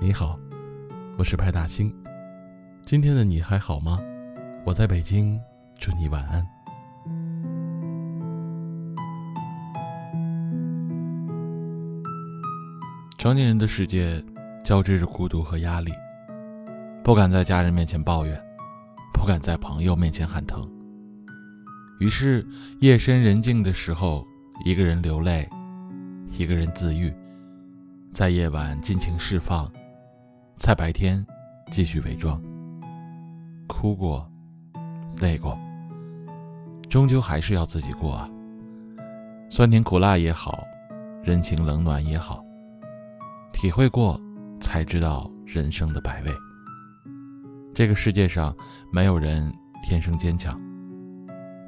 你好，我是派大星。今天的你还好吗？我在北京，祝你晚安。成年人的世界交织着孤独和压力，不敢在家人面前抱怨，不敢在朋友面前喊疼。于是夜深人静的时候，一个人流泪，一个人自愈，在夜晚尽情释放，在白天继续伪装。哭过，累过，终究还是要自己过啊。酸甜苦辣也好，人情冷暖也好。体会过，才知道人生的百味。这个世界上没有人天生坚强，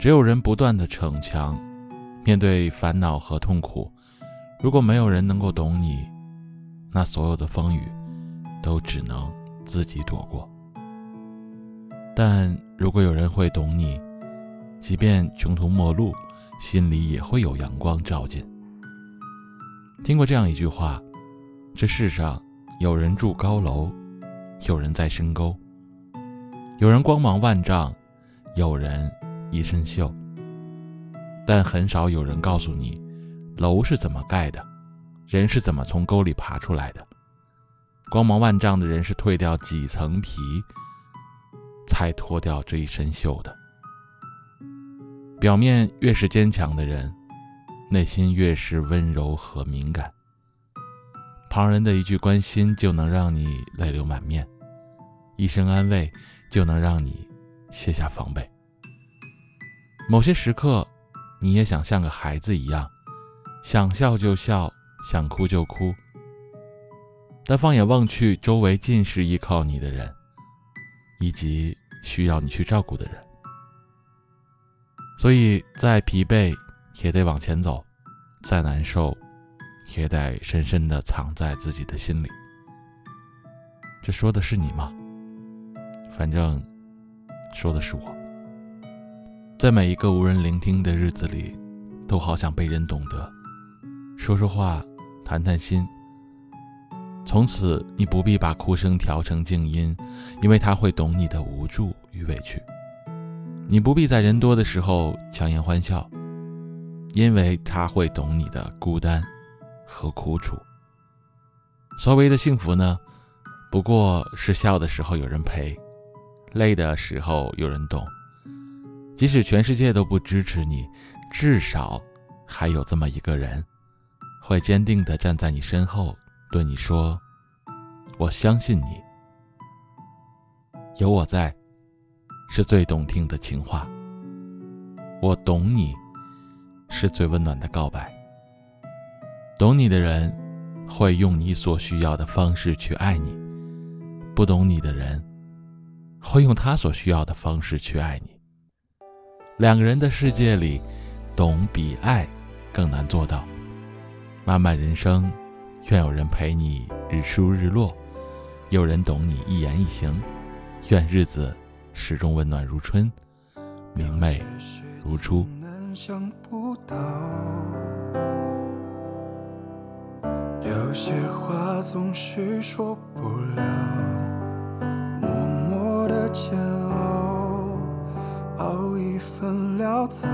只有人不断的逞强。面对烦恼和痛苦，如果没有人能够懂你，那所有的风雨都只能自己躲过。但如果有人会懂你，即便穷途末路，心里也会有阳光照进。听过这样一句话。这世上，有人住高楼，有人在深沟，有人光芒万丈，有人一身锈。但很少有人告诉你，楼是怎么盖的，人是怎么从沟里爬出来的。光芒万丈的人是蜕掉几层皮，才脱掉这一身锈的。表面越是坚强的人，内心越是温柔和敏感。旁人的一句关心就能让你泪流满面，一声安慰就能让你卸下防备。某些时刻，你也想像个孩子一样，想笑就笑，想哭就哭。但放眼望去，周围尽是依靠你的人，以及需要你去照顾的人。所以，再疲惫也得往前走，再难受。也得深深的藏在自己的心里。这说的是你吗？反正，说的是我。在每一个无人聆听的日子里，都好想被人懂得，说说话，谈谈心。从此，你不必把哭声调成静音，因为他会懂你的无助与委屈。你不必在人多的时候强颜欢笑，因为他会懂你的孤单。和苦楚。所谓的幸福呢，不过是笑的时候有人陪，累的时候有人懂。即使全世界都不支持你，至少还有这么一个人，会坚定地站在你身后，对你说：“我相信你，有我在，是最动听的情话。我懂你，是最温暖的告白。”懂你的人，会用你所需要的方式去爱你；不懂你的人，会用他所需要的方式去爱你。两个人的世界里，懂比爱更难做到。漫漫人生，愿有人陪你日出日落，有人懂你一言一行。愿日子始终温暖如春，明媚如初。有些话总是说不了，默默的煎熬，熬一份潦草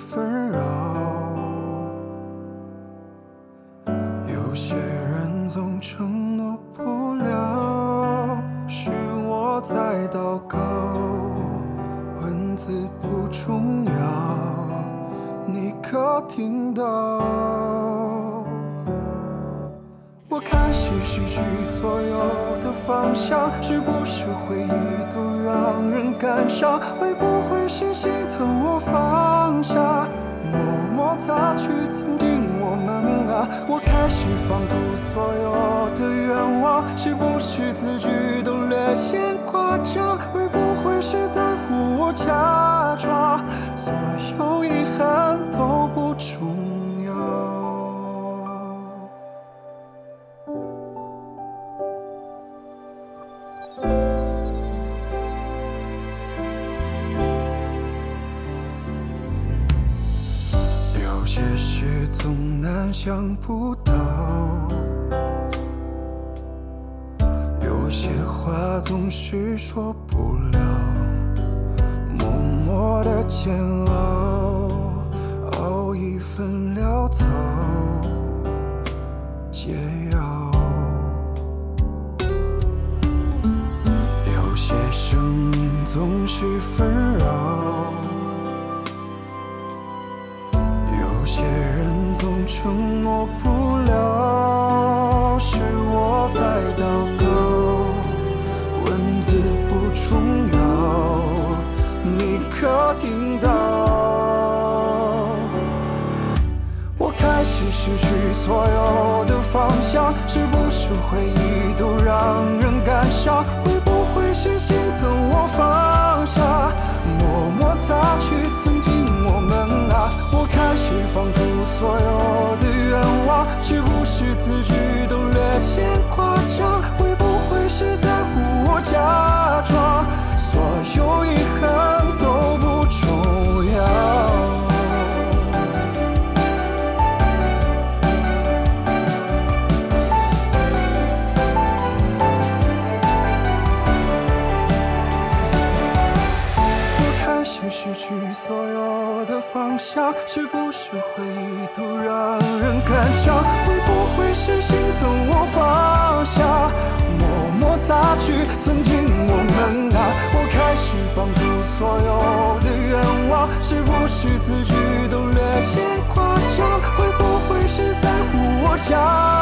纷扰，有些人总承诺不了，是我在祷告。文字不重要，你可听到？我开始失去所有的方向，是不是回忆都让人感伤？会不会是心疼我放下，默默擦去曾经我们啊？我开始放逐所有的愿望，是不是字句都略显夸张？会不会是在乎我假装，所有有些事总难想不到，有些话总是说不了，默默的煎熬，熬一份潦草解药。有些声音总是纷扰。文字不重要，你可听到？我开始失去所有的方向，是不是回忆都让人感伤？会不会是心疼我放下，默默擦去曾经我们啊？我开始放逐所有的愿望，是不是字句都略显是不是回忆都让人感伤会不会是心疼我放下默默擦去曾经我们啊我开始放逐所有的愿望是不是自己都略显夸张会不会是在乎我假